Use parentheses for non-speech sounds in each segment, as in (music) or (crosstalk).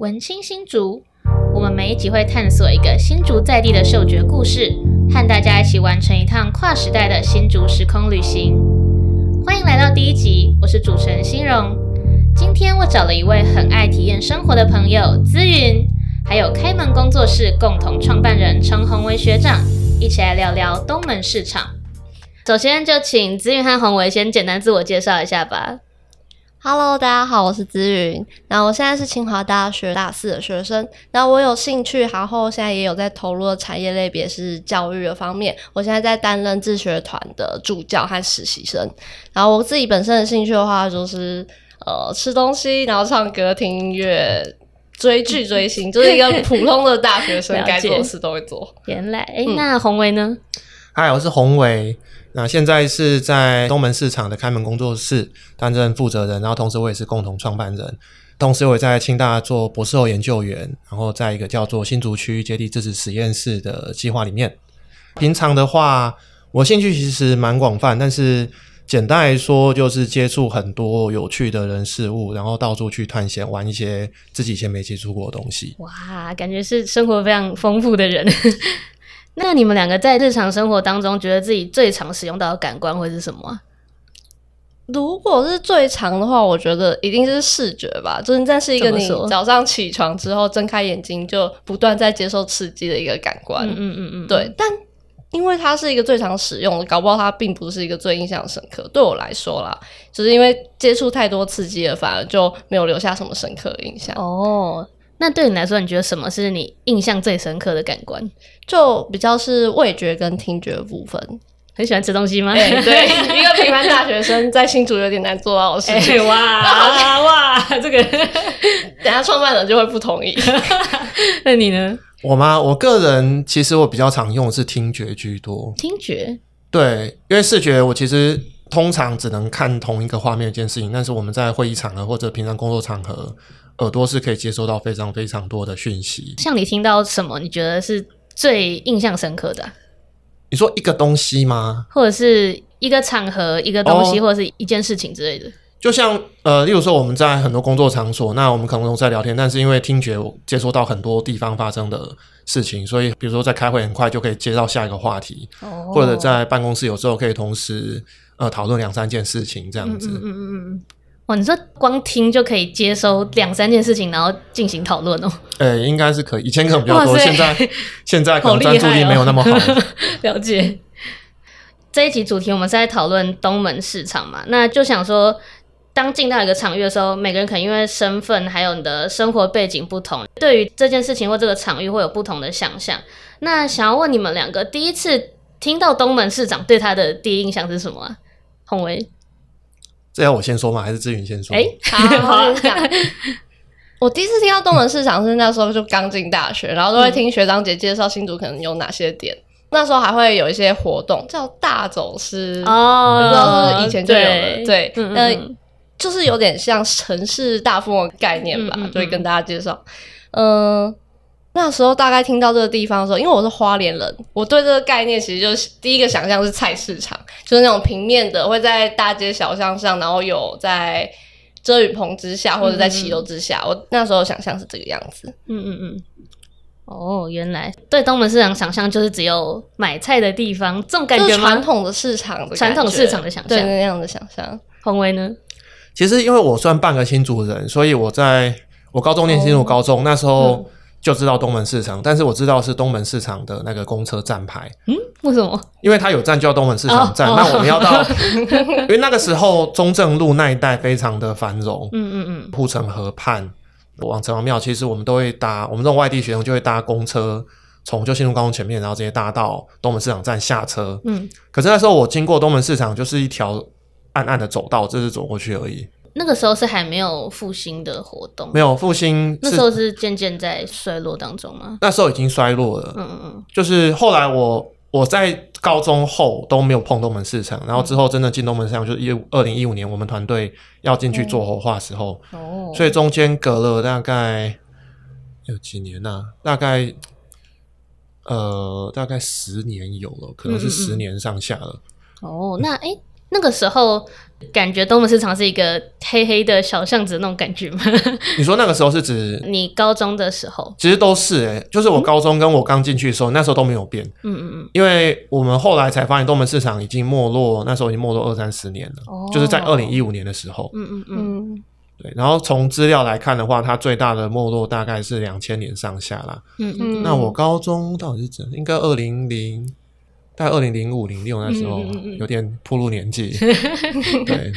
文青新竹，我们每一集会探索一个新竹在地的嗅觉故事，和大家一起完成一趟跨时代的新竹时空旅行。欢迎来到第一集，我是主持人欣荣。今天我找了一位很爱体验生活的朋友资云，还有开门工作室共同创办人陈宏维学长，一起来聊聊东门市场。首先就请资云和宏维先简单自我介绍一下吧。Hello，大家好，我是资云。那我现在是清华大学大四的学生。那我有兴趣，然后现在也有在投入的产业类别是教育的方面。我现在在担任自学团的助教和实习生。然后我自己本身的兴趣的话，就是呃吃东西，然后唱歌、听音乐、追剧、追星，(laughs) 就是一个普通的大学生 (laughs) 该做的事都会做。原来，那宏维呢？嗨，我是宏伟。那现在是在东门市场的开门工作室担任负责人，然后同时我也是共同创办人，同时我也在清大做博士后研究员，然后在一个叫做新竹区接地支持实验室的计划里面。平常的话，我兴趣其实蛮广泛，但是简单来说就是接触很多有趣的人事物，然后到处去探险，玩一些自己以前没接触过的东西。哇，感觉是生活非常丰富的人。那你们两个在日常生活当中，觉得自己最常使用到的感官会是什么啊？如果是最长的话，我觉得一定是视觉吧，就是这是一个你早上起床之后睁开眼睛就不断在接受刺激的一个感官。嗯嗯嗯嗯，对，但因为它是一个最常使用的，搞不好它并不是一个最印象深刻。对我来说啦，就是因为接触太多刺激了，反而就没有留下什么深刻的印象。哦。那对你来说，你觉得什么是你印象最深刻的感官？就比较是味觉跟听觉的部分。很喜欢吃东西吗？哎、对，一个平凡大学生在新竹有点难做到的事情。哎哇哇，这个，(laughs) 等下创办人就会不同意。(laughs) 那你呢？我吗？我个人其实我比较常用的是听觉居多。听觉，对，因为视觉我其实通常只能看同一个画面一件事情，但是我们在会议场合或者平常工作场合，耳朵是可以接收到非常非常多的讯息。像你听到什么，你觉得是最印象深刻的啊、你说一个东西吗？或者是一个场合、一个东西，哦或者是一件事情之类的？就像呃，例如说我们在很多工作场所，那我们可能都在聊天，但是因为听觉我接收到很多地方发生的事情，所以比如说在开会很快就可以接到下一个话题，哦或者在办公室有时候可以同时呃讨论两三件事情这样子。嗯嗯嗯嗯你说光听就可以接收两三件事情，然后进行讨论哦？呃、应该是可以，以前可能比较多，现在现在可能专注力哦没有那么好。(laughs) 了解。这一集主题我们是在讨论东门市场嘛，那就想说，当进到一个场域的时候，每个人可能因为身份还有你的生活背景不同，对于这件事情或这个场域会有不同的想象。那想要问你们两个，第一次听到东门市长，对他的第一印象是什么啊？宏维，这要我先说吗？还是志云先说？哎、(laughs) 好，(laughs) 我先讲。我第一次听到东门市场是那时候就刚进大学，然后都会听学长姐介绍新竹可能有哪些点。那时候还会有一些活动叫大走私，哦不知道是不是以前就有了。对，嗯嗯呃嗯，就是有点像城市大富翁的概念吧，嗯嗯嗯就会跟大家介绍。嗯、那时候大概听到这个地方的时候，因为我是花莲人，我对这个概念其实就是第一个想象是菜市场，就是那种平面的，会在大街小巷上，然后有在遮雨棚之下或者在骑楼之下。我那时候想象是这个样子。嗯嗯嗯。哦，原来对东门市场想象就是只有买菜的地方，这种感就是觉吗？传统的市场传统市场的想象对那样的想象。宏维呢？其实因为我算半个新竹人，所以我在我高中念新竹高中、那时候就知道东门市场，但是我知道是东门市场的那个公车站牌，嗯，为什么？因为它有站就要东门市场站。哦那我们要到，(laughs) 因为那个时候中正路那一带非常的繁荣，嗯嗯嗯，护城河畔往城隍庙，其实我们都会搭，我们这种外地学生就会搭公车。从就新路高中前面，然后直接搭到东门市场站下车。嗯，可是那时候我经过东门市场，就是一条暗暗的走道，就是走过去而已。那个时候是还没有复兴的活动，没有复兴那时候是渐渐在衰落当中吗？那时候已经衰落了。嗯嗯嗯，就是后来我我在高中后都没有碰东门市场，然后之后真的进东门市场就是一二零一五年我们团队要进去做活化的时候，哦，所以中间隔了大概有几年呐、大概呃大概十年有了，可能是十年上下了。哦，那哎，那个时候感觉东门市场是一个黑黑的小巷子的那种感觉吗？(laughs) 你说那个时候是指，你高中的时候，其实都是诶、就是我高中跟我刚进去的时候，那时候都没有变，嗯嗯嗯，因为我们后来才发现东门市场已经没落，那时候已经没落二三十年了，哦就是在二零一五年的时候。嗯嗯嗯，嗯，对，然后从资料来看的话，它最大的没落大概是两千年上下啦。嗯嗯，那我高中到底是怎？应该二零零，大概二零零五零六那时候，有点步入年纪。(laughs) 对，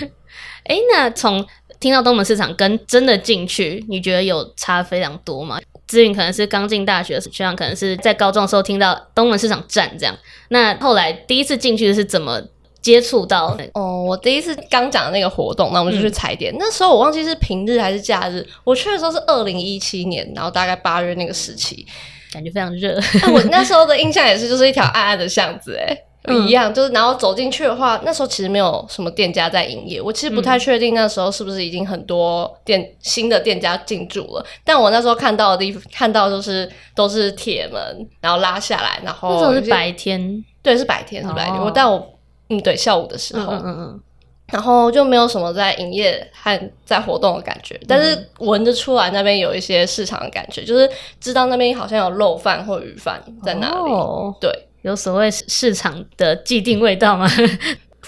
哎，那从听到东门市场跟真的进去，你觉得有差非常多吗？资云可能是刚进大学，学长可能是在高中的时候听到东门市场站这样。那后来第一次进去是怎么接触到？哦，我第一次刚讲的那个活动，那我们就去踩点。那时候我忘记是平日还是假日，我去的时候是二零一七年，然后大概八月那个时期。感觉非常热，但 (laughs) 我那时候的印象也是，就是一条暗暗的巷子、欸，嗯。一样，就是然后走进去的话，那时候其实没有什么店家在营业，我其实不太确定那时候是不是已经很多店新的店家进驻了。但我那时候看到的地方，看到就是都是铁门，然后拉下来，然后那时候是白天，对，是白天是白天。哦。我但我嗯对下午的时嗯候，嗯嗯嗯，然后就没有什么在营业和在活动的感觉，但是闻得出来那边有一些市场的感觉，就是知道那边好像有肉饭或鱼饭在那里。哦对，有所谓市场的既定味道吗？(laughs)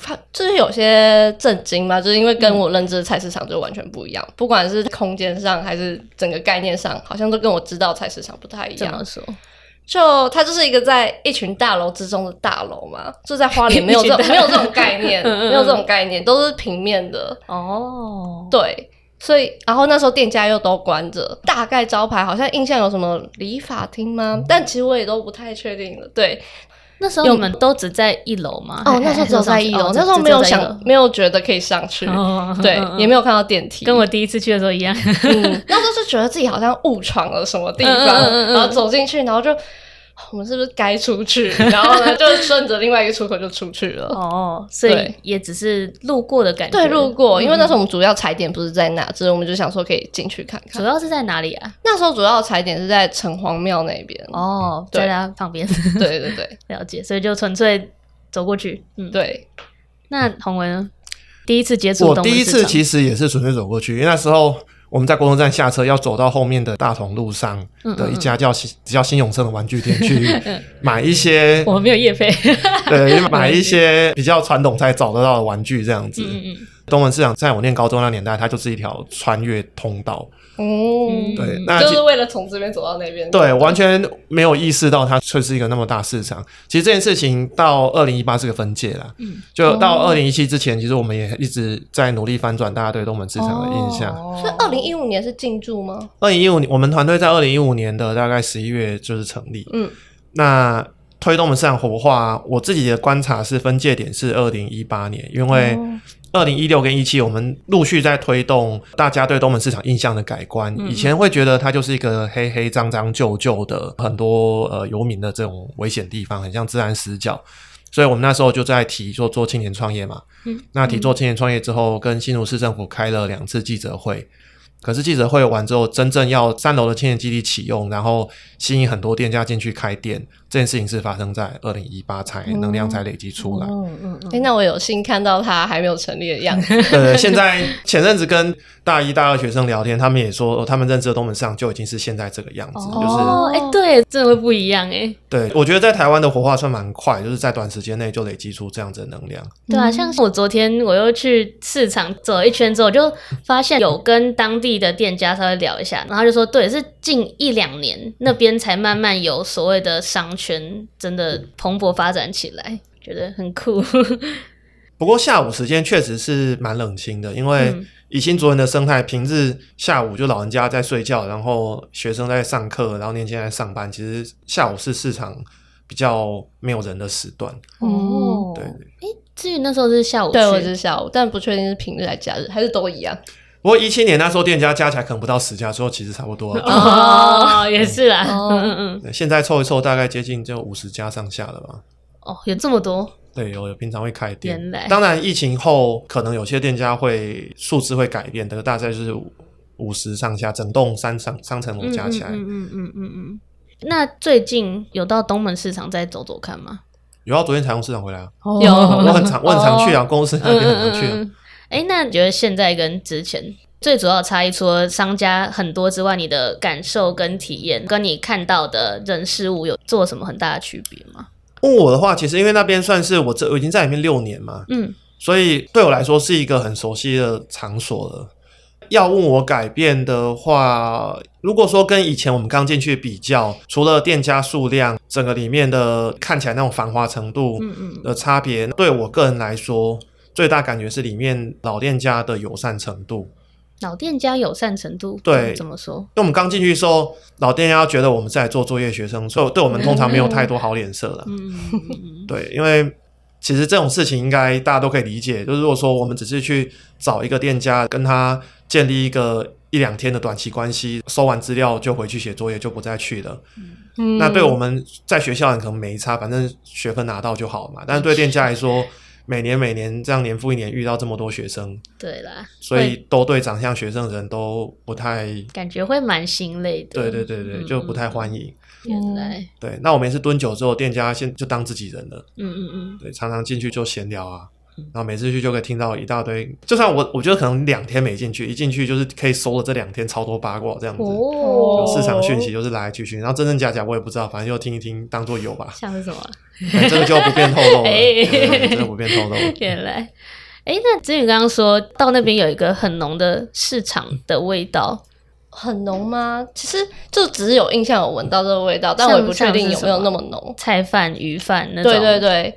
它就是有些震惊吧，就是因为跟我认知的菜市场就完全不一样，不管是空间上还是整个概念上，好像都跟我知道菜市场不太一样怎么。说？就它就是一个在一群大楼之中的大楼嘛，就在花莲没有这种 (laughs) 没有这种概念，(laughs) 没有这种概念，都是平面的。哦，对，所以然后那时候店家又都关着，大概招牌好像印象有什么理发厅吗？但其实我也都不太确定了。对，那时候我们都只在一楼吗？哦，那时候只有在一楼，哦那时候没有想，没有觉得可以上去，哦对，也没有看到电梯，跟我第一次去的时候一样。嗯，那时候是觉得自己好像误闯了什么地方，然后走进去，然后就 (laughs) 我们是不是该出去？(laughs) 然后呢，就顺着另外一个出口就出去了。哦，所以也只是路过的感觉。对，路过，因为那时候候我们主要踩点不是在那，只是我们就想说可以进去看看。主要是在哪里啊？那时候主要踩点是在城隍庙那边。哦，对在它旁边。(laughs) 对对对了解，所以就纯粹走过去。嗯，。对，那洪文呢？第一次接触我第一次其实也是纯粹走过去，因为那时候我们在国中站下车，要走到后面的大同路上嗯的一家叫新叫新永盛的玩具店去 (laughs) 买一些，(laughs) 我们没有业费。(laughs) 对，买一些比较传统才找得到的玩具这样子。东门市场在我念高中那年代，它就是一条穿越通道，嗯，对，那就是为了从这边走到那边。对，完全没有意识到它却是一个那么大市场。其实这件事情到二零一八是个分界啦，嗯，就到二零一七之前，其实我们也一直在努力翻转大家对东门市场的印象。哦所以二零一五年是进驻吗？二零一五年，我们团队在二零一五年的大概十一月就是成立。嗯，那推动我们市场活化，我自己的观察是分界点是二零一八年，因为哦二零一六跟一七我们陆续在推动大家对东门市场印象的改观。嗯以前会觉得它就是一个黑黑脏脏旧旧的很多呃游民的这种危险地方，很像治安死角。所以我们那时候就在提说做青年创业嘛。嗯，那提做青年创业之后，跟新竹市政府开了两次记者会。可是记者会完之后，真正要三楼的青年基地启用，然后吸引很多店家进去开店，这件事情是发生在二零一八才能量才累积出来。嗯嗯嗯哎、那我有幸看到它还没有成立的样子。(laughs) 对，现在前阵子跟大一、大二学生聊天，他们也说，哦他们认知的东门上就已经是现在这个样子，就是哦，哎、对，真的会不一样哎。对我觉得在台湾的活化算蛮快，就是在短时间内就累积出这样子的能量。对啊，像我昨天我又去市场走了一圈之后，就发现有跟当地的店家稍微聊一下，然后就说，对，是近一两年那边才慢慢有所谓的商圈真的蓬勃发展起来，觉得很酷。(laughs) 不过下午时间确实是蛮冷清的，因为嗯以新竹人的生态，平日下午就老人家在睡觉，然后学生在上课，然后年轻人在上班，其实下午是市场比较没有人的时段。哦，对，至于那时候是下午，对，我是下午，但不确定是平日还是假日，还是都一样。不过一七年那时候店家加起来可能不到十家，之后其实差不多了。哦，(laughs) 也是啦，哦嗯嗯嗯，对现在凑一凑，大概接近就五十家上下了吧。哦，有这么多，对，有有平常会开店原来，当然疫情后可能有些店家会数字会改变，但是大概就是五十上下，整栋三层三层楼加起来。嗯嗯嗯嗯。那最近有到东门市场再走走看吗？有啊，昨天才从市场回来啊，有我很常我很常去啊，公司那边很常去啊。哎、那你觉得现在跟之前最主要的差异，除了商家很多之外，你的感受跟体验，跟你看到的人事物有做什么很大的区别吗？问我的话，其实因为那边算是我这我已经在里面六年嘛，嗯，所以对我来说是一个很熟悉的场所了。要问我改变的话，如果说跟以前我们刚进去比较，除了店家数量，整个里面的看起来那种繁华程度嗯嗯的差别，对我个人来说，最大感觉是里面老店家的友善程度。老店家友善程度，对怎么说？因为我们刚进去的时候，老店家觉得我们是来做作业学生，所以对我们通常没有太多好脸色了。嗯对，因为其实这种事情应该大家都可以理解。就是如果说我们只是去找一个店家，跟他建立一个一两天的短期关系，收完资料就回去写作业，就不再去了。嗯那对我们在学校人可能没差，反正学分拿到就好嘛。但是对店家来说，每年每年这样年复一年遇到这么多学生，对啦，所以都对长相学生的人都不太，感觉会蛮心累的。对对对对，嗯就不太欢迎。原来，对，那我们也是蹲久之后，店家先就当自己人了。嗯嗯嗯，对，常常进去就闲聊啊，然后每次去就可以听到一大堆。就算我我觉得可能两天没进去，一进去就是可以搜了这两天超多八卦这样子。哦有市场讯息就是来来去去，然后真真假假我也不知道，反正就听一听，当做有吧。像是什么？对 (laughs) 这个就不便透露了，(laughs) 哎对这个不便透露。(laughs) 原来，哎，那子宇刚刚说到那边有一个很浓的市场的味道，很浓吗？其实就只是有印象有闻到这个味道，但我也不确定有没有那么浓。菜饭、鱼饭那种。对对对，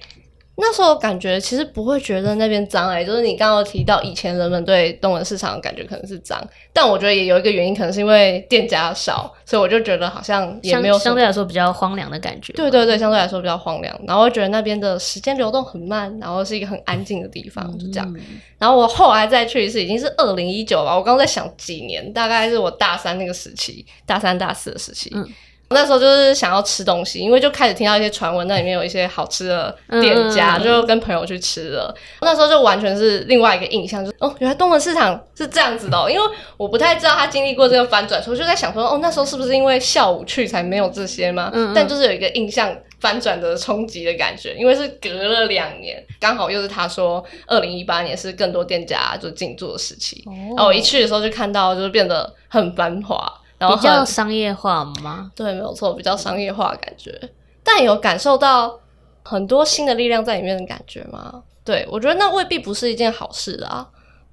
那时候感觉其实不会觉得那边脏哎、就是你刚刚有提到以前人们对东门市场的感觉可能是脏，但我觉得也有一个原因，可能是因为店家少，所以我就觉得好像也相没有相对来说比较荒凉的感觉。对对对，相对来说比较荒凉，然后会觉得那边的时间流动很慢，然后是一个很安静的地方，就这样。嗯然后我后来再去一次，已经是二零一九吧。我刚刚在想几年，大概是我大三那个时期，大三大四的时期。嗯那时候就是想要吃东西，因为就开始听到一些传闻，那里面有一些好吃的店家，嗯就跟朋友去吃了。那时候就完全是另外一个印象，就是哦，原来东门市场是这样子的、哦。因为我不太知道他经历过这个翻转，所以我就在想说，哦，那时候是不是因为下午去才没有这些吗？嗯嗯但就是有一个印象翻转的冲击的感觉，因为是隔了两年，刚好又是他说二零一八年是更多店家就进驻的时期。然后我一去的时候就看到，就是变得很繁华，然后比较商业化吗？对，没有错，比较商业化的感觉，但有感受到很多新的力量在里面的感觉吗？对我觉得那未必不是一件好事啊。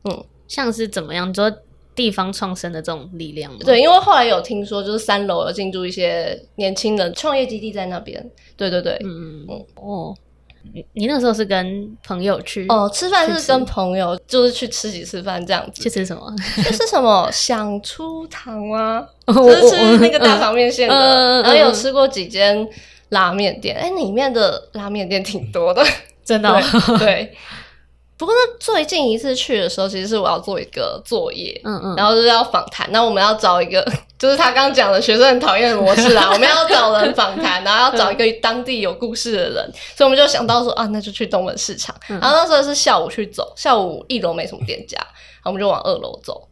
嗯像是怎么样？你说地方创生的这种力量吗？对，因为后来有听说，就是三楼有进驻一些年轻人创业基地在那边。对对对，嗯，嗯嗯哦，你你那时候是跟朋友去哦，吃饭是跟朋友，就是去吃几次饭这样子。去吃什么？这是什么？想出糖吗？(laughs) 我就是吃那个大肠面线的，然后有吃过几间拉面店，哎、里面的拉面店挺多的，真的 (laughs) 对。不过呢，最近一次去的时候，其实是我要做一个作业，嗯嗯，然后就是要访谈。那我们要找一个，(laughs) 就是他刚刚讲的学生很讨厌的模式啊，我们要找人访谈，(laughs) 然后要找一个当地有故事的人，所以我们就想到说啊，那就去东门市场。嗯然后那时候是下午去走，下午一楼没什么店家，(coughs) 然后我们就往二楼走。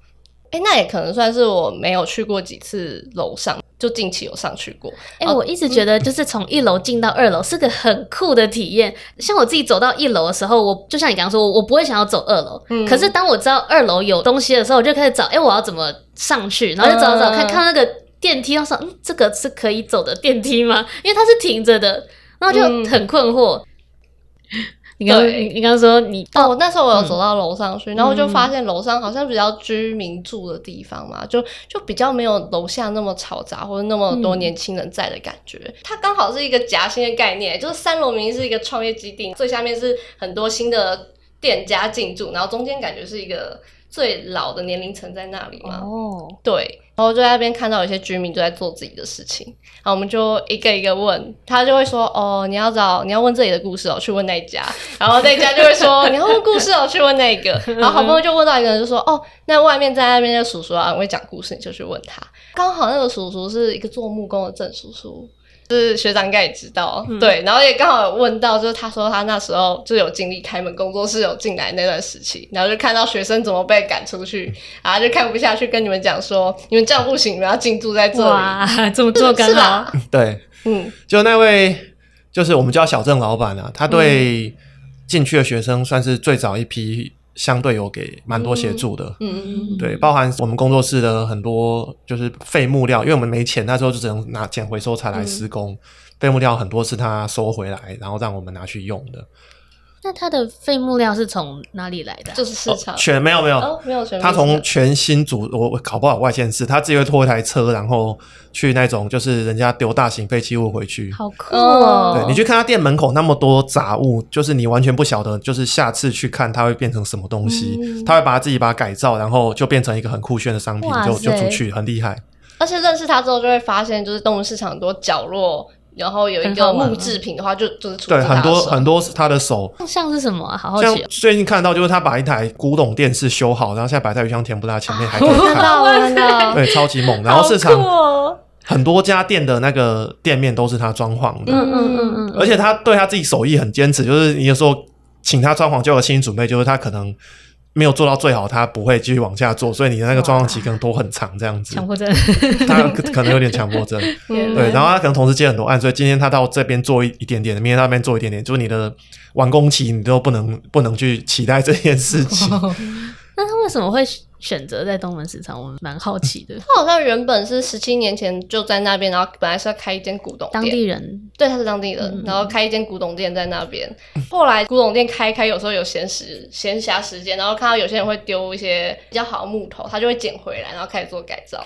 哎，那也可能算是我没有去过几次楼上，就近期有上去过。哎、哦我一直觉得就是从一楼进到二楼是个很酷的体验。像我自己走到一楼的时候，我就像你刚刚说，我不会想要走二楼。嗯可是当我知道二楼有东西的时候，我就开始找，哎、我要怎么上去？然后就找找看，嗯看那个电梯，我说，嗯，这个是可以走的电梯吗？因为它是停着的，然后就嗯很困惑。你刚对。你你刚刚说你哦，那时候我有走到楼上去，然后就发现楼上好像比较居民住的地方嘛，就就比较没有楼下那么嘈杂或者那么多年轻人在的感觉。它刚好是一个夹心的概念，就是三楼明明是一个创业基地，最下面是很多新的店家进驻，然后中间感觉是一个最老的年龄层在那里嘛。哦，对，然后就在那边看到有些居民都在做自己的事情，然后我们就一个一个问，他就会说哦，你要找你要问这里的故事哦，去问那家，然后那家就会说你要问故事哦，去问那个，然后好不容易就问到一个人就说哦，那外面在那边的叔叔啊，会讲故事，你就去问他，刚好那个叔叔是一个做木工的郑叔叔。就是学长应该也知道，对，然后也刚好有问到，就是他说他那时候就有经历开门工作室有进来那段时期，然后就看到学生怎么被赶出去，然后就看不下去，跟你们讲说，你们这样不行，你们要进驻在这里，哇，这么做刚 (laughs) 是好吧？(laughs) 对，嗯，就那位就是我们叫小郑老板啊，他对进去的学生算是最早一批，相对有给蛮多协助的。嗯嗯对，包含我们工作室的很多就是废木料，因为我们没钱，那时候就只能拿捡回收材来施工。废木料很多是他收回来，然后让我们拿去用的。那它的废木料是从哪里来的啊？就是市场。全没有没有，哦，没有他从全新组，我我考不好外县市，他自己会拖一台车，然后去那种就是人家丢大型废弃物回去。好酷哦！对你去看他店门口那么多杂物，就是你完全不晓得，就是下次去看它会变成什么东西，嗯他会把它自己把它改造，然后就变成一个很酷炫的商品，就就出去，很厉害。而且认识他之后，就会发现，就是动物市场很多角落，然后有一个木制品的话，就就是出对，很多很多他的手，像是什么啊？好好像奇哦！最近看到就是他把一台古董电视修好，然后现在摆在鱼香甜不辣前面，还可以我 (laughs) 看看，到，我看到，对，超级猛。然后市场哦！很多家店的那个店面都是他装潢的，嗯嗯嗯嗯，而且他对他自己手艺很坚持，就是你有时候请他装潢就有心理准备，就是他可能没有做到最好，他不会继续往下做，所以你的那个状况期可能都很长这样子强。迫症。(laughs) 他可可能有点强迫症，(laughs) 嗯对，然后他可能同时接很多案，所以今天他到这边做一一点点，明天他那边做一点点，就是你的完工期你都不能不能去期待这件事情。(laughs) 那他为什么会选择在东门市场？我们蛮好奇的。(laughs) 他好像原本是十七年前就在那边，然后本来是要开一间古董当店，地人对，他是当地人，嗯然后开一间古董店在那边。后来古董店开一开，有时候有闲时 (laughs) 闲暇时间，然后看到有些人会丢一些比较好的木头，他就会捡回来，然后开始做改造。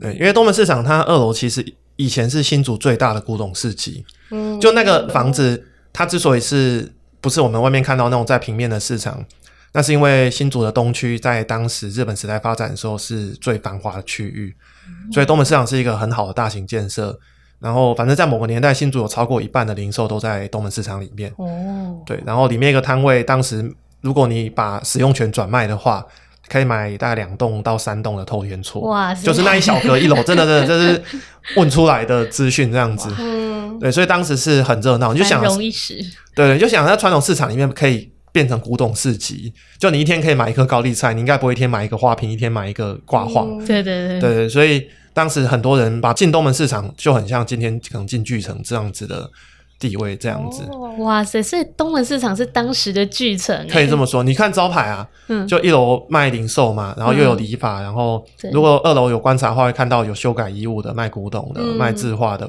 对，因为东门市场它二楼其实以前是新竹最大的古董市集，嗯，就那个房子，它之所以是不是我们外面看到那种在平面的市场，那是因为新竹的东区在当时日本时代发展的时候是最繁华的区域，所以东门市场是一个很好的大型建设。然后，反正在某个年代，新竹有超过一半的零售都在东门市场里面。哦，对，然后里面一个摊位，当时如果你把使用权转卖的话，可以买大概两栋到三栋的透天厝。哇塞，就是那一小格一楼，真的真的 (laughs) 这是问出来的资讯这样子。嗯，对，所以当时是很热闹，你就想繁，荣一时，对对，你就想在传统市场里面可以变成古董市集，就你一天可以买一颗高丽菜，你应该不会一天买一个花瓶，一天买一个挂画。嗯对对对对对，所以当时很多人把进东门市场就很像今天可能进巨城这样子的地位，这样子。哦哇塞！所以东门市场是当时的巨城欸，可以这么说，你看招牌啊，嗯就一楼卖零售嘛，然后又有理发，然后如果二楼有观察的话，会看到有修改衣物的、卖古董的、嗯卖字画的，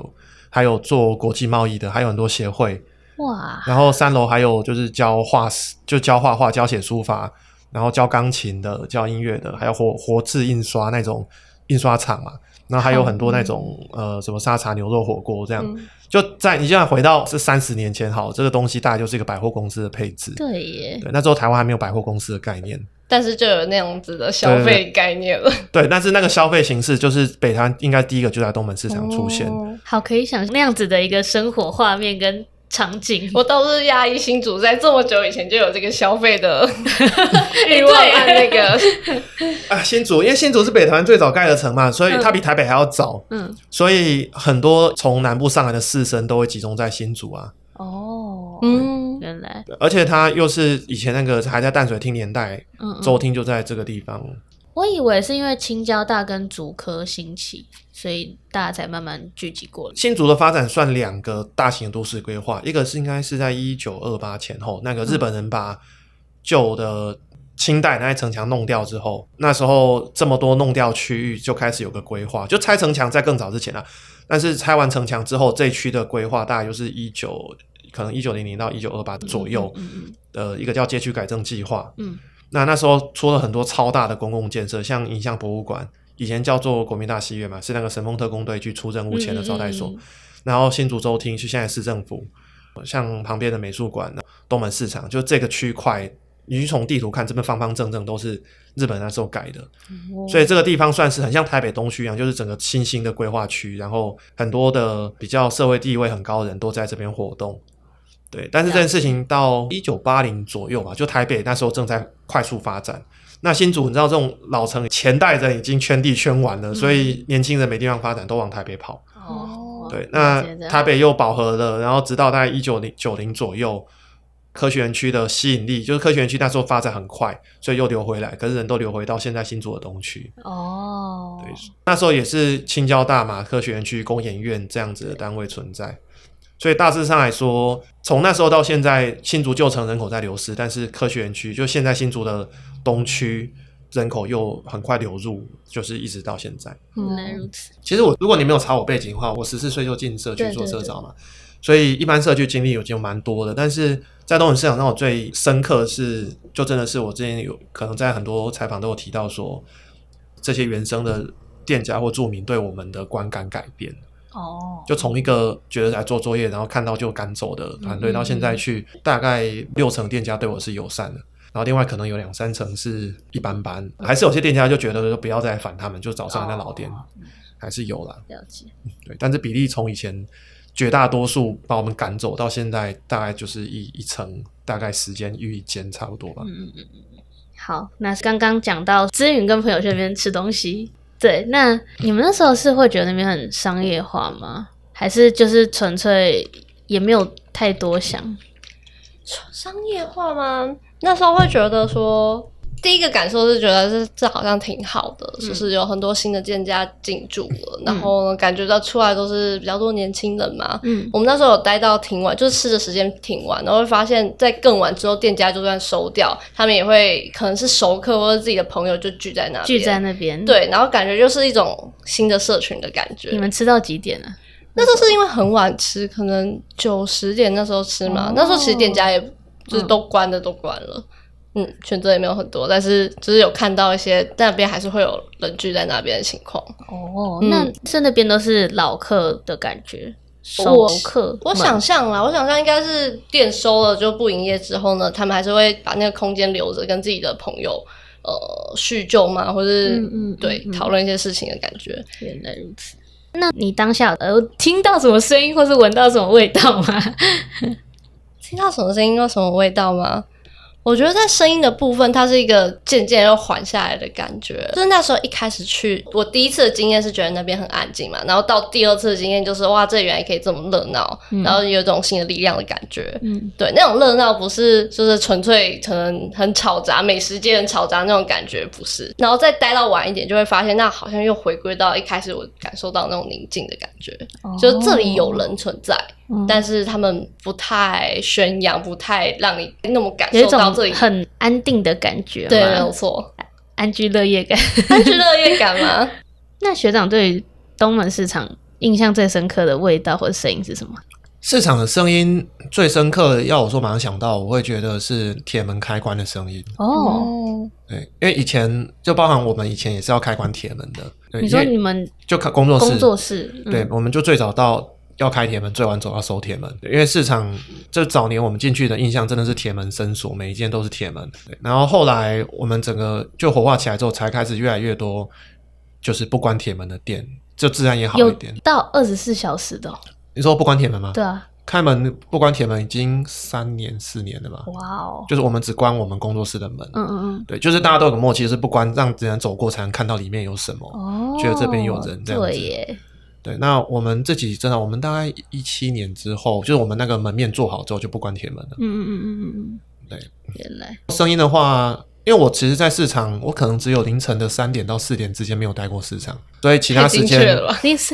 还有做国际贸易的，还有很多协会。哇，然后三楼还有就是教画室，就教画画、教写书法，然后教钢琴的、教音乐的，还有活活字印刷那种印刷厂嘛。然后还有很多那种、呃什么沙茶牛肉火锅这样，嗯就在你现在回到是三十年前好，这个东西大概就是一个百货公司的配置。对耶，对，那时候台湾还没有百货公司的概念。但是就有那样子的消费概念了。对，但是那个消费形式就是北台湾应该第一个就在东门市场出现。哦好可以想象那样子的一个生活画面跟场景。我倒是压抑新主在这么久以前就有这个消费的 (laughs) 欲望和那个，(laughs) 啊，新竹因为新竹是北台湾最早盖的城嘛，所以它比台北还要早，嗯，所以很多从南部上来的士绅都会集中在新竹啊。哦，嗯，原来，而且它又是以前那个还在淡水厅年代，嗯，嗯。州厅就在这个地方。我以为是因为青交大跟竹科兴起，所以大家才慢慢聚集过来。新竹的发展算两个大型的都市规划，一个是应该是在一九二八前后，那个日本人把旧的清代那些城墙弄掉之后，那时候这么多弄掉区域就开始有个规划，就拆城墙在更早之前啊，但是拆完城墙之后，这一区的规划大概就是一九可能一九零零到一九二八左右嗯嗯的一个叫街区改正计划。嗯那那时候出了很多超大的公共建设，像影像博物馆，以前叫做国民大戏院嘛，是那个神风特工队去出任务前的招待所。嗯嗯嗯然后新竹州厅是现在市政府，像旁边的美术馆、东门市场，就这个区块，你去从地图看，这边方方正正都是日本那时候改的，嗯所以这个地方算是很像台北东区一样，就是整个新兴的规划区，然后很多的比较社会地位很高的人都在这边活动。对，但是这件事情到一九八零左右吧，就台北那时候正在快速发展。那新竹你知道这种老城前代人已经圈地圈完了，所以年轻人没地方发展，都往台北跑。哦，对，那台北又饱和了，然后直到大概一九零九零左右，科学园区的吸引力，就是科学园区那时候发展很快，所以又流回来，可是人都流回到现在新竹的东区。哦，对，那时候也是青交大嘛，科学园区、工研院这样子的单位存在，所以大致上来说，从那时候到现在，新竹旧城人口在流失，但是科学园区就现在新竹的东区人口又很快流入，就是一直到现在。原来如此。其实我如果你没有查我背景的话，我十四岁就进社区做社长嘛，所以一般社区经历有就蛮多的。但是在东门市场上我最深刻的是，就真的是我之前有可能在很多采访都有提到说，这些原生的店家或住民对我们的观感改变。哦，就从一个觉得来做作业，然后看到就赶走的团队，到现在去大概六成店家对我是友善的，然后另外可能有两三层是一般般，还是有些店家就觉得不要再烦他们，就找上那老店还是有啦。了解，对，但是比例从以前绝大多数把我们赶走到现在，大概就是一一层，大概时间遇一间差不多吧。嗯嗯嗯嗯。好，那刚刚讲到资云跟朋友去那边吃东西。对，那你们那时候是会觉得那边很商业化吗？还是就是纯粹也没有太多想商业化吗？那时候会觉得说。第一个感受是觉得这这好像挺好的，就是有很多新的店家进驻了，然后感觉到出来都是比较多年轻人嘛。嗯，我们那时候有待到挺晚，就是吃的时间挺晚，然后会发现，在更晚之后，店家就算收掉，他们也会可能是熟客或者自己的朋友就聚在那边，聚在那边。对，然后感觉就是一种新的社群的感觉。你们吃到几点呢？那时候是因为很晚吃，可能九十点那时候吃嘛。那时候其实店家也就是都关的，都关了。嗯，选择也没有很多，但是就是有看到一些那边还是会有人聚在那边的情况。哦，那是那边都是老客的感觉，熟客。我想象啦，我想象应该是店收了就不营业之后呢，他们还是会把那个空间留着，跟自己的朋友呃叙旧嘛，或是嗯对讨论一些事情的感觉。原来如此。那你当下呃听到什么声音，或是闻到什么味道吗？听到什么声音，或什么味道吗？我觉得在声音的部分，它是一个渐渐又缓下来的感觉。就是那时候一开始去，我第一次的经验是觉得那边很安静嘛，然后到第二次的经验就是哇，这里原来可以这么热闹，然后有一种新的力量的感觉。嗯，对，那种热闹不是就是纯粹可能很吵杂，美食街很吵杂那种感觉不是。然后再待到晚一点，就会发现那好像又回归到一开始我感受到那种宁静的感觉，就是这里有人存在。但是他们不太宣扬，不太让你那么感受到这里很安定的感觉，对，没有错，安居乐业感，安居乐业感吗？(laughs) 那学长对东门市场印象最深刻的味道或者声音是什么？市场的声音最深刻，要我说马上想到，我会觉得是铁门开关的声音。哦，对，因为以前就包含我们以前也是要开关铁门的。你说你们就开工作室，工作室，对，我们就最早到。要开铁门，最晚走要收铁门，因为市场这早年我们进去的印象真的是铁门深锁，每一件都是铁门。然后后来我们整个就活化起来之后，才开始越来越多，就是不关铁门的店，就自然也好一点。到二十四小时的，你说不关铁门吗？对啊，开门不关铁门已经三年四年了吧？哇哦，就是我们只关我们工作室的门。嗯嗯嗯，对，就是大家都有个默契，是不关，让别人走过才能看到里面有什么，哦，觉得这边有人这样子。对，那我们自己真的，我们大概一七年之后，就是我们那个门面做好之后，就不关铁门了。嗯嗯嗯嗯嗯，对，原来声音的话。因为我其实，在市场，我可能只有凌晨的三点到四点之间没有待过市场，所以其他时间，(laughs) 你是，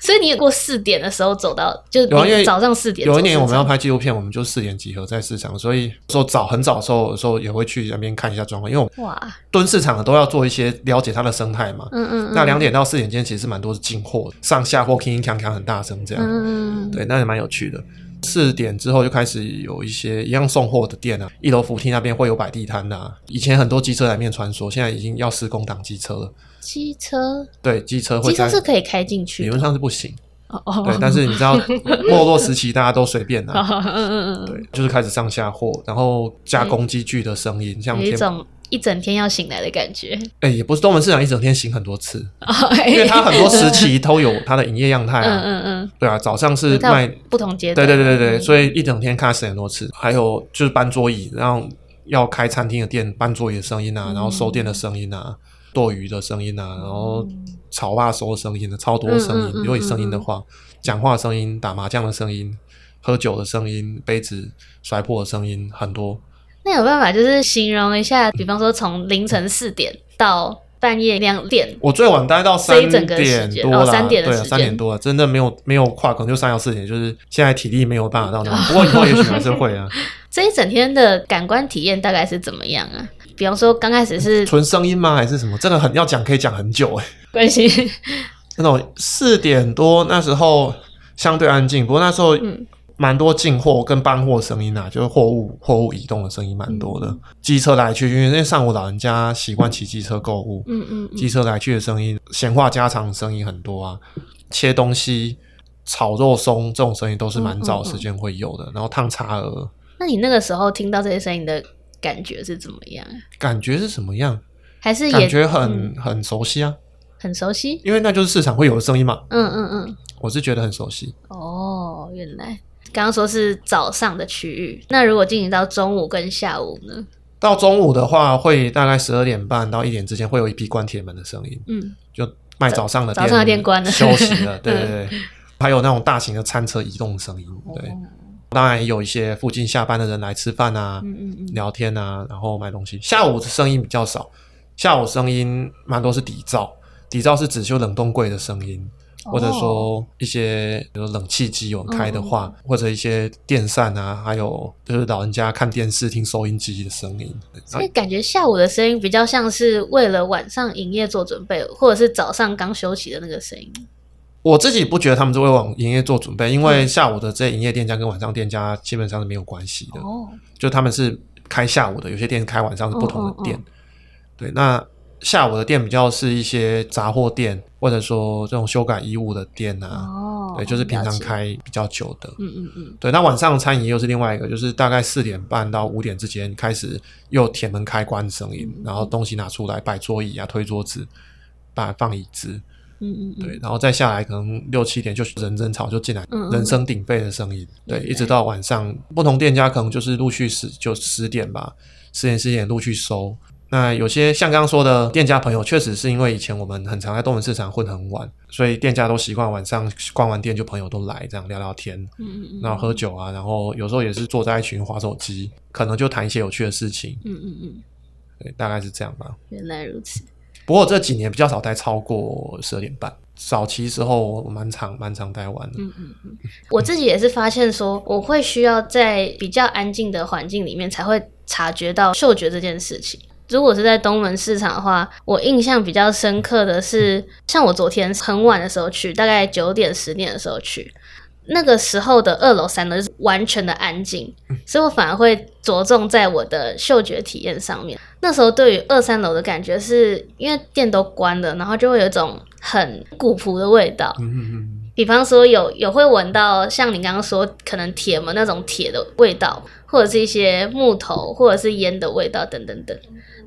所以你有过四点的时候走到，就有因为早上四点，有一年我们要拍纪录片，我们就四点集合在市场，所以说早很早的时候，有时候也会去那边看一下状况，因为哇，蹲市场的都要做一些了解它的生态嘛，嗯嗯，那两点到四点间其实是蛮多进货，上下货铿铿锵锵很大声这样，嗯嗯，对，那也蛮有趣的。四点之后就开始有一些一样送货的店啊，一楼扶梯那边会有摆地摊呐。以前很多机车来面穿梭，现在已经要施工挡机车了。机车对机车，机车是可以开进去，理论上是不行。哦对，但是你知道没落时期大家都随便呐。(laughs) 嗯嗯嗯，对，就是开始上下货，然后加工机具的声音，像一种。一整天要醒来的感觉，哎，也不是东门市场一整天醒很多次，(laughs) 因为它很多时期都有它的营业样态啊，嗯嗯，对啊，早上是卖不同阶段，对对对对对，所以一整天看它醒很多次，还有就是搬桌椅，然后要开餐厅的店搬桌椅的声音啊，然后收店的声音啊，剁鱼的声音啊，然后炒霸收的声音的超多声音，如果声音的话，讲话声音、打麻将的声音、喝酒的声音、杯子摔破的声音很多。那有办法就是形容一下，比方说从凌晨四点到半夜两点？我最晚待到三整点多啦，对啊，三点的三点多了，真的没有没有跨，可能就三到四点，就是现在体力没有办法到那么，不过以后也许还是会啊。(laughs) 这一整天的感官体验大概是怎么样啊？比方说刚开始是纯声音吗？还是什么？这个很要讲，可以讲很久哎、关系，那种四点多那时候相对安静，不过那时候嗯蛮多进货跟搬货声音啊，就是货物货物移动的声音蛮多嗯的。机车来去，因为因为上午老人家习惯骑机车购物，嗯嗯嗯，机车来去的声音，闲话家常的声音很多啊，切东西、炒肉松这种声音都是蛮早时间会有的。然后烫茶鹅，那你那个时候听到这些声音的感觉是怎么样啊？感觉是什么样？还是感觉很、嗯很熟悉啊，很熟悉？因为那就是市场会有的声音嘛。嗯嗯嗯，我是觉得很熟悉。哦，原来刚刚说是早上的区域，那如果进行到中午跟下午呢？到中午的话，会大概十二点半到一点之间会有一批关铁门的声音，嗯，就卖早上的早上的店关了休息了，(laughs) 对对对。还有那种大型的餐车移动的声音，对。哦当然也有一些附近下班的人来吃饭啊、嗯嗯嗯，聊天啊，然后买东西。下午的声音比较少，下午声音蛮多是底噪，底噪是指修冷冻柜的声音。或者说一些比如冷气机有人开的话，或者一些电扇啊，还有就是老人家看电视听收音机的声音。所以感觉下午的声音比较像是为了晚上营业做准备，或者是早上刚休息的那个声音。我自己不觉得他们是为往营业做准备，因为下午的这些营业店家跟晚上店家基本上是没有关系的，哦，就他们是开下午的，有些店开晚上是不同的店。嗯对，那下午的店比较是一些杂货店，或者说这种修改衣物的店啊，哦，对，就是平常。开比较久的。嗯嗯嗯，对，那晚上餐饮又是另外一个，就是大概四点半到五点之间开始又有铁门开关的声音，然后东西拿出来摆桌椅啊、推桌子、摆放椅子，嗯嗯嗯，对，然后再下来可能六七点就人争吵就进来人声鼎沸的声音，对，一直到晚上，不同店家可能就是陆续十就十点吧，十点十点陆续收。那有些像刚刚说的店家朋友，确实是因为以前我们很常在东门市场混很晚，所以店家都习惯晚上逛完店就朋友都来这样聊聊天，嗯嗯嗯，然后喝酒啊，然后有时候也是坐在一群划手机，可能就谈一些有趣的事情，嗯嗯嗯，对，大概是这样吧。原来如此。不过这几年比较少待超过十二点半，早期时候我蛮常蛮常待完的。嗯嗯嗯，我自己也是发现说，我会需要在比较安静的环境里面才会察觉到嗅觉这件事情。如果是在东门市场的话，我印象比较深刻的是，像我昨天很晚的时候去，大概九点十点的时候去，那个时候的二楼、三楼是完全的安静，所以我反而会着重在我的嗅觉体验上面。那时候对于二三楼的感觉是，因为店都关了，然后就会有一种很古朴的味道。比方说有有会闻到像你刚刚说可能铁门那种铁的味道，或者是一些木头或者是烟的味道等等等。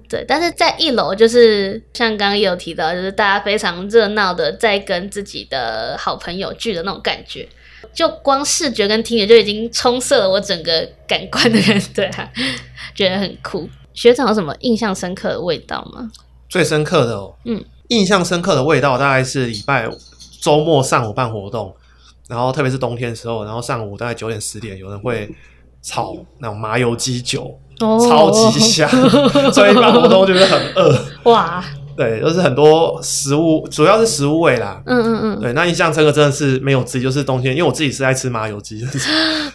对，但是在一楼就是像刚刚也有提到，就是大家非常热闹的在跟自己的好朋友聚的那种感觉，就光视觉跟听觉就已经充塞了我整个感官的人，对啊，觉得很酷。学长有什么印象深刻的味道吗？最深刻的哦，嗯，印象深刻的味道大概是礼拜周末上午办活动，然后特别是冬天的时候，然后上午大概九点十点，有人会炒那种麻油鸡酒，哦超级香，所以办活动就是很饿。哇，对，就是很多食物，主要是食物味啦。嗯嗯嗯，对，那印象深刻真的是没有之一，就是冬天，因为我自己是爱吃麻油鸡，就 (laughs) 是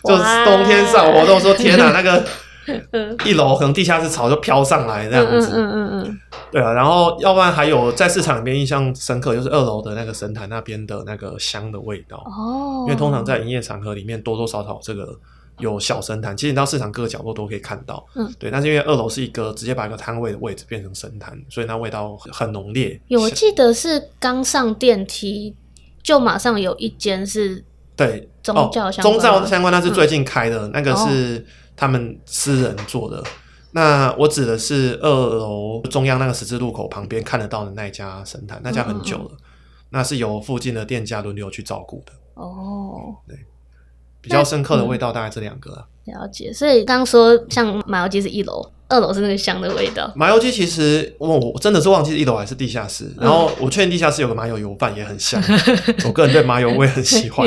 就是冬天上活动说天哪，那个 (laughs) 嗯。一楼可能地下室草就飘上来这样子，嗯嗯嗯嗯。对啊，然后要不然还有在市场里面印象深刻，就是二楼的那个神坛那边的那个香的味道，哦，因为通常在营业场合里面多多少少这个有小神坛，其实你到市场各个角落都可以看到，嗯，对，但是因为二楼是一个直接把一个摊位的位置变成神坛，所以那味道很浓烈，有，我记得是刚上电梯就马上有一间是对宗教哦、相关宗教相关那是最近开的，那个哦是他们私人做的。那我指的是二楼中央那个十字路口旁边看得到的那一家神坛，那家很久了，那是由附近的店家轮流去照顾的。哦，比较深刻的味道大概这两个啊。了解。所以刚刚说像麻油鸡是一楼，二楼是那个香的味道。麻油鸡其实我我真的是忘记一楼还是地下室，然后我确定地下室有个麻油油饭也很香，(laughs) 我个人对麻油味很喜欢、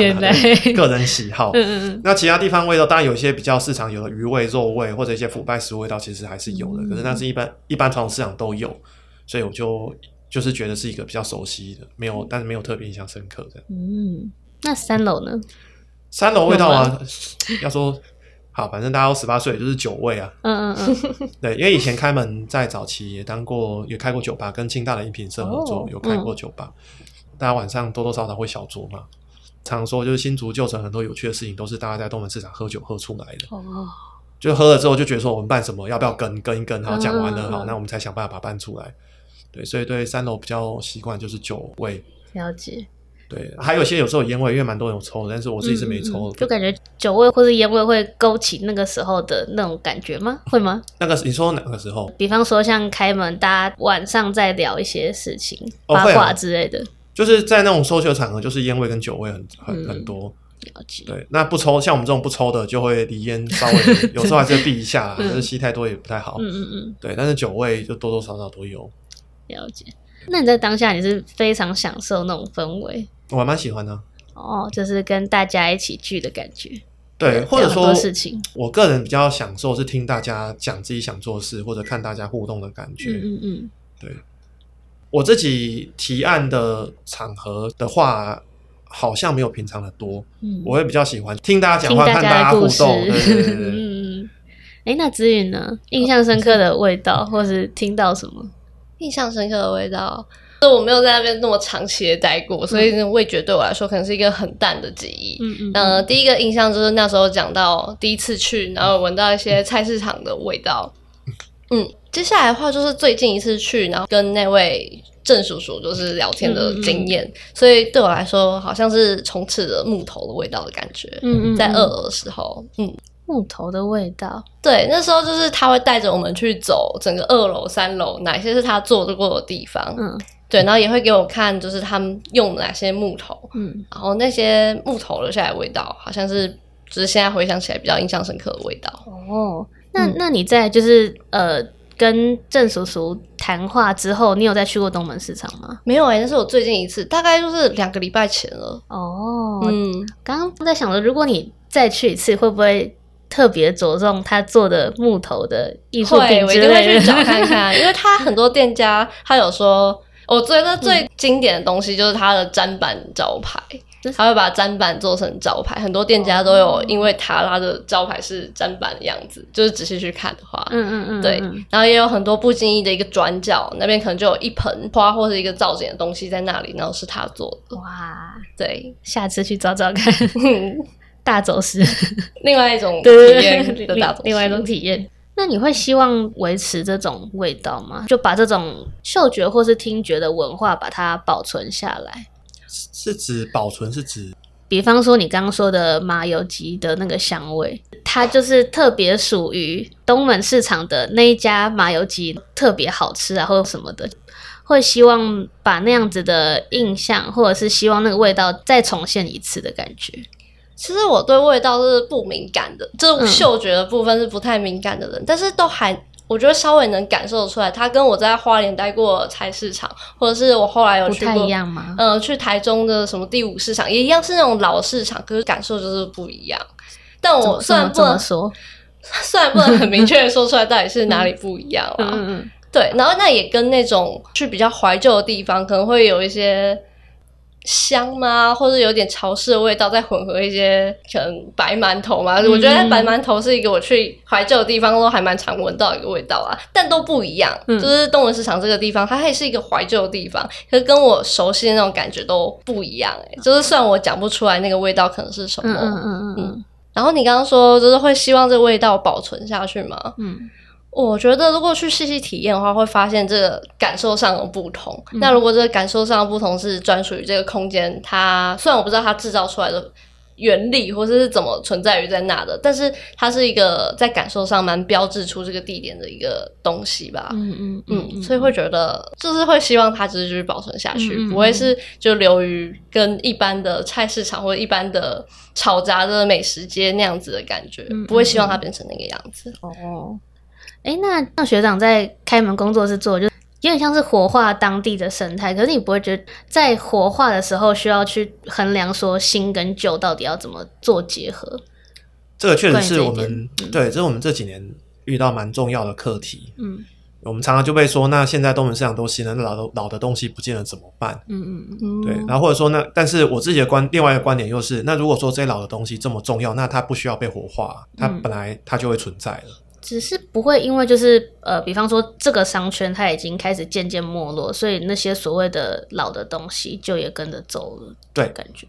个人喜好。嗯嗯嗯，那其他地方味道当然有一些比较市场有的鱼味、肉味或者一些腐败食物味道，其实还是有的。嗯可是那是一般一般传统市场都有，所以我就就是觉得是一个比较熟悉的，没有，但是没有特别印象深刻这样。嗯，那三楼呢？三楼味道啊，要说好，反正大家都十八岁，就是酒味啊。嗯嗯嗯，(laughs) 对，因为以前开门在早期也当过，也开过酒吧，跟清大的饮品社合作，哦有开过酒吧。大家晚上多多少少会小酌嘛。常说就是新竹旧城很多有趣的事情，都是大家在东门市场喝酒喝出来的。哦，就喝了之后就觉得说我们办什么，要不要跟跟一跟？好，讲完了，嗯好，那我们才想办法把它办出来。对，所以对三楼比较习惯就是酒味。了解。对，还有些有时候烟味，因为蛮多人有抽的，但是我自己是没抽。就感觉酒味或者烟味会勾起那个时候的那种感觉吗？会吗？那个你说哪个时候？比方说像开门，大家晚上在聊一些事情、八卦之类的，就是在那种收球场合，就是烟味跟酒味很很嗯很多。了解。对，那不抽，像我们这种不抽的，就会离烟稍微有时候还是避一下，嗯但是吸太多也不太好。嗯嗯嗯，对，但是酒味就多多少少都有，了解。那你在当下你是非常享受那种氛围我还蛮喜欢的。哦，就是跟大家一起聚的感觉。对，或者说事情，我个人比较享受是听大家讲自己想做事，或者看大家互动的感觉。嗯嗯嗯，对，我自己提案的场合的话，好像没有平常的多。嗯我会比较喜欢听大家讲话，看大家互动。对对对 (laughs) 嗯。哎，那子允呢？印象深刻的味道，或是听到什么？印象深刻的味道，就我没有在那边那么长期的待过，所以那味觉对我来说可能是一个很淡的记忆。嗯嗯呃，第一个印象就是那时候讲到第一次去，然后闻到一些菜市场的味道。嗯，接下来的话就是最近一次去，然后跟那位郑叔叔就是聊天的经验，所以对我来说好像是充斥着木头的味道的感觉。嗯嗯，在嗯二楼的时候，嗯，木头的味道。对，那时候就是他会带着我们去走整个二楼、三楼，哪些是他做过的地方。嗯对，然后也会给我看，就是他们用哪些木头，嗯然后那些木头留下来的味道，好像是就是现在回想起来比较印象深刻的味道。哦，那嗯那你在就是呃跟郑叔叔谈话之后，你有再去过东门市场吗？没有哎、那是我最近一次，大概就是两个礼拜前了。哦，嗯，刚刚在想着，如果你再去一次，会不会特别着重他做的木头的艺术会，品我一定会？去找看看，(laughs) 因为他很多店家他有说，我觉得最经典的东西就是他的砧板招牌。他会把砧板做成招牌，很多店家都有，因为他他的招牌是砧板的样子，就是仔细去看的话，嗯嗯嗯，对嗯，然后也有很多不经意的一个转角，那边可能就有一盆花或者一个造景的东西在那里，然后是他做的。哇，对，下次去找找看 (laughs) (laughs) 大走失，(laughs) 另外一种体验，的大众，另外一种体验。那你会希望维持这种味道吗？就把这种嗅觉或是听觉的文化把它保存下来。是指保存，是指比方说你刚刚说的麻油鸡的那个香味，它就是特别属于东门市场的那一家麻油鸡，特别好吃啊，或者什么的，会希望把那样子的印象，或者是希望那个味道再重现一次的感觉。其实我对味道是不敏感的，就是嗯嗅觉的部分是不太敏感的人，但是都还我觉得稍微能感受出来，它跟我在花莲待过菜市场，或者是我后来有不去过太一。样吗？呃，去台中的什么第五市场也一样是那种老市场，可是感受就是不一样。但我虽然不能说？(laughs) 虽然不能很明确的说出来到底是哪里不一样嗯啦，嗯嗯，对，然后那也跟那种去比较怀旧的地方，可能会有一些香吗，或者有点潮湿的味道，再混合一些可能白馒头嘛。我觉得白馒头是一个我去怀旧的地方都还蛮常闻到一个味道啊，但都不一样。嗯就是东文市场这个地方，它还是一个怀旧的地方，可是跟我熟悉的那种感觉都不一样、欸。就是虽然我讲不出来那个味道可能是什么，嗯嗯嗯嗯嗯然后你刚刚说就是会希望这个味道保存下去吗？嗯我觉得如果去细细体验的话，会发现这个感受上的不同。嗯那如果这个感受上的不同是专属于这个空间，它虽然我不知道它制造出来的原理或者是怎么存在于在那的，但是它是一个在感受上蛮标志出这个地点的一个东西吧。嗯嗯嗯，所以会觉得就是会希望它只是继续保存下去，不会是就流于跟一般的菜市场或者一般的吵杂的美食街那样子的感觉，不会希望它变成那个样子。哦，哎，那那学长在开门工作室做，就有点像是活化当地的生态。可是你不会觉得在活化的时候需要去衡量说新跟旧到底要怎么做结合？这个确实是我们对，这是我们这几年遇到蛮重要的课题。嗯我们常常就被说，那现在东门市场都新了，那老的老的东西不见了怎么办？嗯嗯嗯，嗯对，然后或者说那，但是我自己的观另外一个观点又是，那如果说这些老的东西这么重要，那它不需要被活化，它嗯本来它就会存在了。只是不会因为就是呃，比方说这个商圈它已经开始渐渐没落，所以那些所谓的老的东西就也跟着走了，对感觉，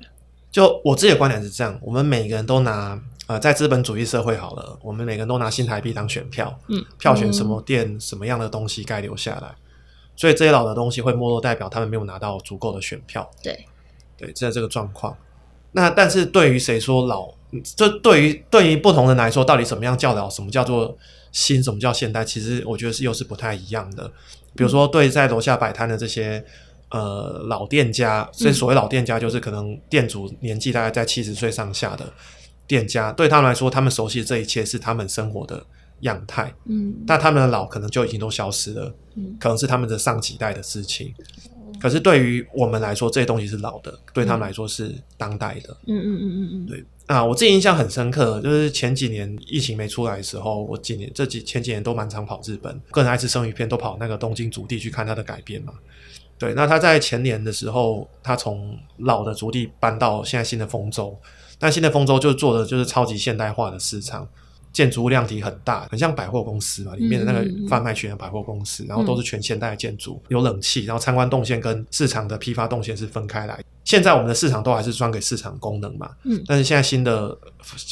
就我自己的观点是这样，我们每个人都拿呃，在资本主义社会好了，我们每个人都拿新台币当选票，嗯，票选什么店、什么样的东西该留下来，所以这些老的东西会没落，代表他们没有拿到足够的选票。对，对，这这个状况。那但是对于谁说老，嗯这对于对于不同人来说，到底什么样叫老，什么叫做新，什么叫现代，其实我觉得是又是不太一样的。比如说，对在楼下摆摊的这些呃老店家，所以所谓老店家，就是可能店主年纪大概在七十岁上下的店家，对他们来说，他们熟悉的这一切是他们生活的样态。嗯但他们的老可能就已经都消失了，嗯可能是他们的上几代的事情。可是对于我们来说，这些东西是老的，对他们来说是当代的。嗯嗯嗯嗯嗯，对啊，我自己印象很深刻，就是前几年疫情没出来的时候，我几年这几前几年都蛮常跑日本，个人爱吃生鱼片，都跑那个东京足地去看他的改编嘛。对，那他在前年的时候，他从老的足地搬到现在新的丰州，那新的丰州就做的就是超级现代化的市场，建筑物量体很大，很像百货公司嘛，里面的那个贩卖群的百货公司，然后都是全现代的建筑，有冷气，然后参观动线跟市场的批发动线是分开来。现在我们的市场都还是专给市场功能嘛，嗯但是现在新的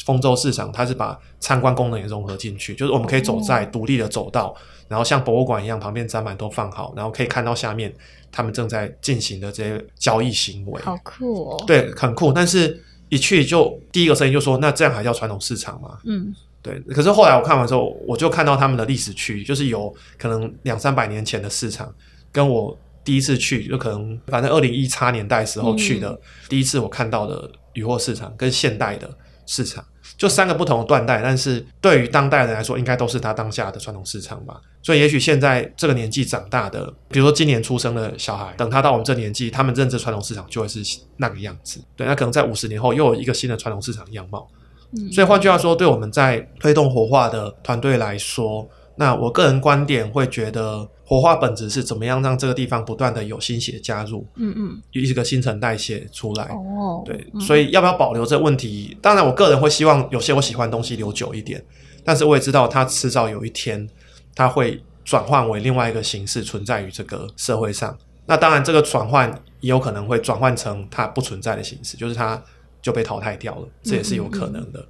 丰州市场，它是把参观功能也融合进去，就是我们可以走在独立的走道，然后像博物馆一样，旁边展板都放好，然后可以看到下面他们正在进行的这些交易行为。好酷哦，对，很酷。但是一去就第一个声音就说，那这样还叫传统市场吗？嗯对。可是后来我看完之后，我就看到他们的历史区，就是有可能两三百年前的市场，跟我第一次去，就可能反正二零一叉年代时候去的、第一次我看到的渔货市场，跟现代的市场。就三个不同的断代，但是对于当代人来说，应该都是他当下的传统市场吧。所以，也许现在这个年纪长大的，比如说今年出生的小孩，等他到我们这年纪，他们认知传统市场就会是那个样子。对，那可能在五十年后又有一个新的传统市场样貌。嗯，所以换句话说，对我们在推动活化的团队来说，那我个人观点会觉得，活化本质是怎么样让这个地方不断的有新血加入，嗯嗯一个新陈代谢出来。哦，对，嗯所以要不要保留这问题？当然，我个人会希望有些我喜欢的东西留久一点，但是我也知道它迟早有一天，它会转换为另外一个形式存在于这个社会上。那当然，这个转换也有可能会转换成它不存在的形式，就是它就被淘汰掉了，这也是有可能的。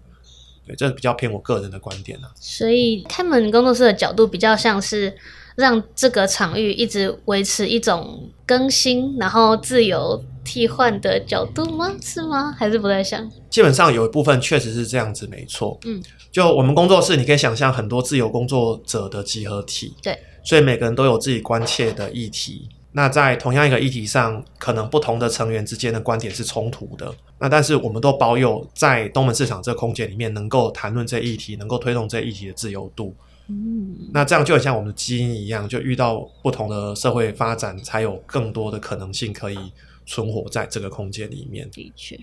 对，这比较偏我个人的观点啊。所以他们工作室的角度比较像是让这个场域一直维持一种更新，然后自由替换的角度吗？是吗？还是不太像？基本上有一部分确实是这样子，没错。嗯，就我们工作室，你可以想象很多自由工作者的集合体。对，所以每个人都有自己关切的议题。那在同样一个议题上，可能不同的成员之间的观点是冲突的。那但是我们都保有在东门市场这个空间里面，能够谈论这议题，能够推动这议题的自由度。嗯，那这样就很像我们的基因一样，就遇到不同的社会发展，才有更多的可能性可以存活在这个空间里面。的确，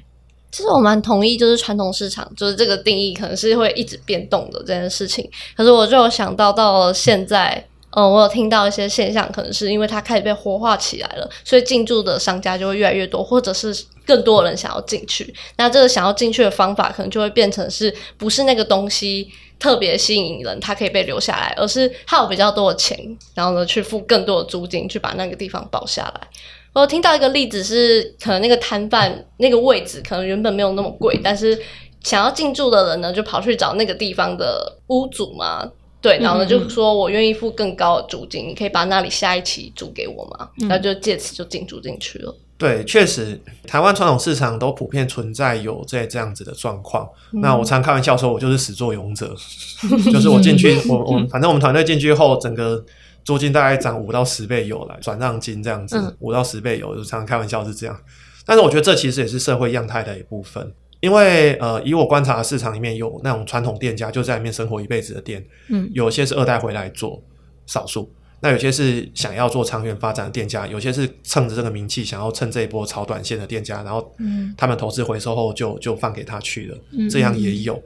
其实我蛮同意，就是传统市场就是这个定义可能是会一直变动的这件事情。可是我就有想到，到了现在，嗯，我有听到一些现象，可能是因为它开始被活化起来了，所以进驻的商家就会越来越多，或者是更多人想要进去。那这个想要进去的方法，可能就会变成是不是那个东西特别吸引人，它可以被留下来，而是它有比较多的钱，然后呢去付更多的租金，去把那个地方包下来。我有听到一个例子是，可能那个摊贩那个位置可能原本没有那么贵，但是想要进驻的人呢，就跑去找那个地方的屋主嘛，对，然后呢就说我愿意付更高的租金，你可以把那里下一期租给我嘛，嗯然后就借此就进驻进去了。对，确实，台湾传统市场都普遍存在有这这样子的状况。嗯那我常开玩笑说，我就是始作俑者，(laughs) 就是我进去，我我 (laughs) 反正我们团队进去后，整个租金大概涨五到十倍有了，转让金这样子嗯，五、到十倍有，就常常开玩笑是这样。但是我觉得这其实也是社会样态的一部分，因为呃，以我观察的市场里面有那种传统店家就在里面生活一辈子的店，嗯有些是二代回来做，少数。那有些是想要做长远发展的店家，有些是趁着这个名气想要趁这一波炒短线的店家，然后嗯他们投资回收后就就放给他去了，嗯这样也有。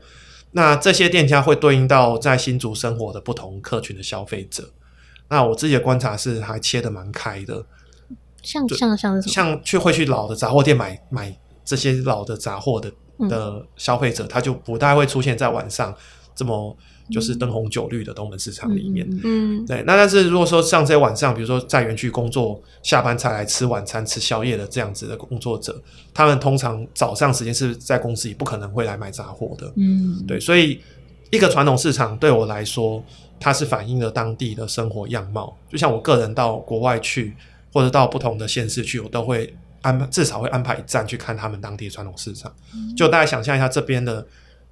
那这些店家会对应到在新竹生活的不同客群的消费者。那我自己的观察是还切的蛮开的，像像像是什么？像去会去老的杂货店买买这些老的杂货的嗯的消费者，他就不太会出现在晚上这么就是灯红酒绿的东门市场里面。嗯嗯嗯嗯对，那但是如果说像这些晚上，比如说在园区工作，下班才来吃晚餐、吃宵夜的这样子的工作者，他们通常早上时间是在公司里，不可能会来买杂货的。嗯，对，所以一个传统市场对我来说，它是反映了当地的生活样貌。就像我个人到国外去，或者到不同的县市去，我都会安排至少会安排一站去看他们当地的传统市场。就大家想象一下，这边的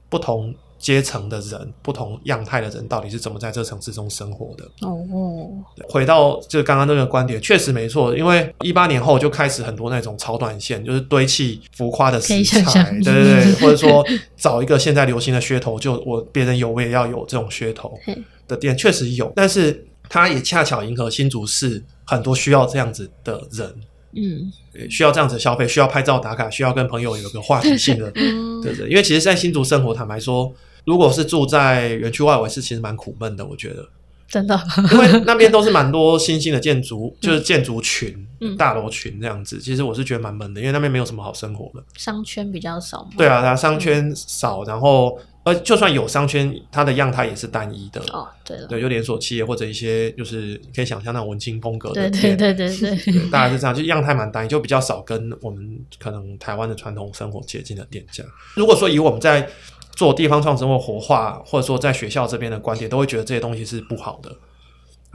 不同阶层的人、不同样态的人，到底是怎么在这城市中生活的？哦，回到就刚刚那个观点，确实没错，因为一八年后就开始很多那种超短线，就是堆砌浮夸的食材，对对对，或者说找一个现在流行的噱头，就我别人有我也要有这种噱头 (laughs) 的店，确实有，但是它也恰巧迎合新竹市很多需要这样子的人。嗯需要这样子消费，需要拍照打卡，需要跟朋友有个话题性的 (laughs) 嗯对对，因为其实，在新竹生活，坦白说，如果是住在园区外围，是其实蛮苦闷的，我觉得。真的，(laughs) 因为那边都是蛮多新兴的建筑，就是建筑群、嗯大楼群这样子。其实我是觉得蛮闷的，因为那边没有什么好生活的。商圈比较少嘛。对啊，它商圈少，然后呃，就算有商圈，它的样态也是单一的。哦，对了，对，有连锁企业或者一些就是可以想象那种文青风格的店，对对对对，对大概是这样，就样态蛮单一，就比较少跟我们可能台湾的传统生活接近的店家。如果说以我们在做地方创生或活化，或者说在学校这边的观点，都会觉得这些东西是不好的。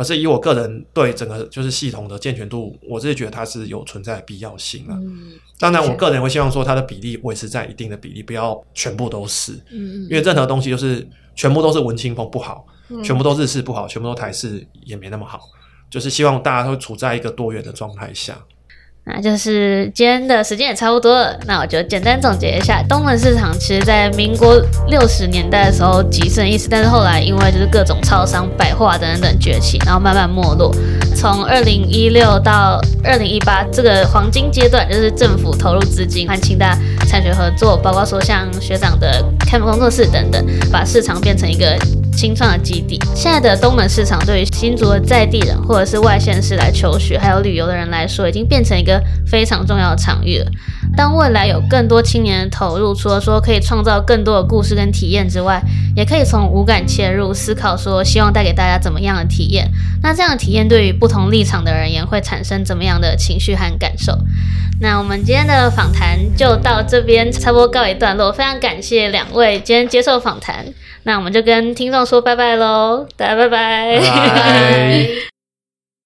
而是以我个人对整个就是系统的健全度，我自己觉得它是有存在的必要性啊。嗯当然，我个人会希望说它的比例维持在一定的比例，不要全部都是，嗯因为任何东西就是全部都是文青风不好，嗯全部都日式不好，全部都台式也没那么好。就是希望大家都处在一个多元的状态下。那就是今天的时间也差不多了，那我就简单总结一下，东门市场其实在民国六十年代的时候极盛一时，但是后来因为就是各种超商、百货等等等崛起，然后慢慢没落。从二零一六到二零一八这个黄金阶段，就是政府投入资金和清大产学合作，包括说像学长的开门工作室等等，把市场变成一个新创的基地。现在的东门市场对于新竹的在地人或者是外县市来求学还有旅游的人来说，已经变成一个非常重要的场域了。当未来有更多青年的投入，除了说可以创造更多的故事跟体验之外，也可以从五感切入思考，说希望带给大家怎么样的体验。那这样的体验对于不同立场的人言会产生怎么样的情绪和感受？那我们今天的访谈就到这边，差不多告一段落。非常感谢两位今天接受访谈，那我们就跟听众说拜拜喽，大家拜拜。拜拜 (laughs)